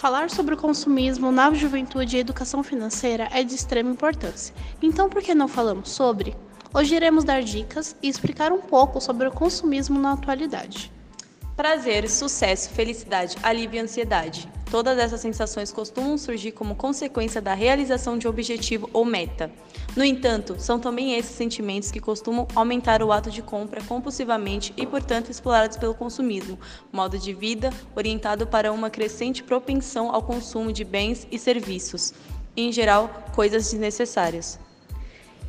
Falar sobre o consumismo na juventude e educação financeira é de extrema importância. Então, por que não falamos sobre? Hoje iremos dar dicas e explicar um pouco sobre o consumismo na atualidade. Prazer, sucesso, felicidade, alívio e ansiedade. Todas essas sensações costumam surgir como consequência da realização de objetivo ou meta. No entanto, são também esses sentimentos que costumam aumentar o ato de compra compulsivamente e, portanto, explorados pelo consumismo, modo de vida orientado para uma crescente propensão ao consumo de bens e serviços, em geral, coisas desnecessárias.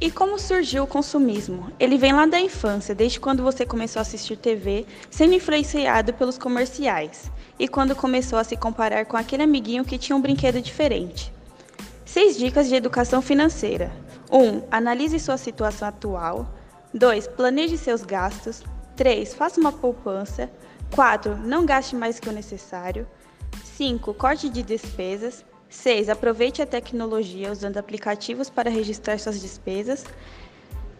E como surgiu o consumismo? Ele vem lá da infância, desde quando você começou a assistir TV, sendo influenciado pelos comerciais, e quando começou a se comparar com aquele amiguinho que tinha um brinquedo diferente. Seis dicas de educação financeira. 1. Um, analise sua situação atual. 2. Planeje seus gastos. 3. Faça uma poupança. 4. Não gaste mais que o necessário. 5. Corte de despesas. 6. Aproveite a tecnologia usando aplicativos para registrar suas despesas.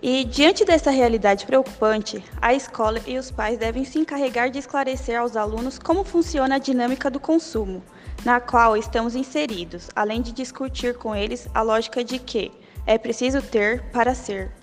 E, diante dessa realidade preocupante, a escola e os pais devem se encarregar de esclarecer aos alunos como funciona a dinâmica do consumo, na qual estamos inseridos, além de discutir com eles a lógica de que é preciso ter para ser.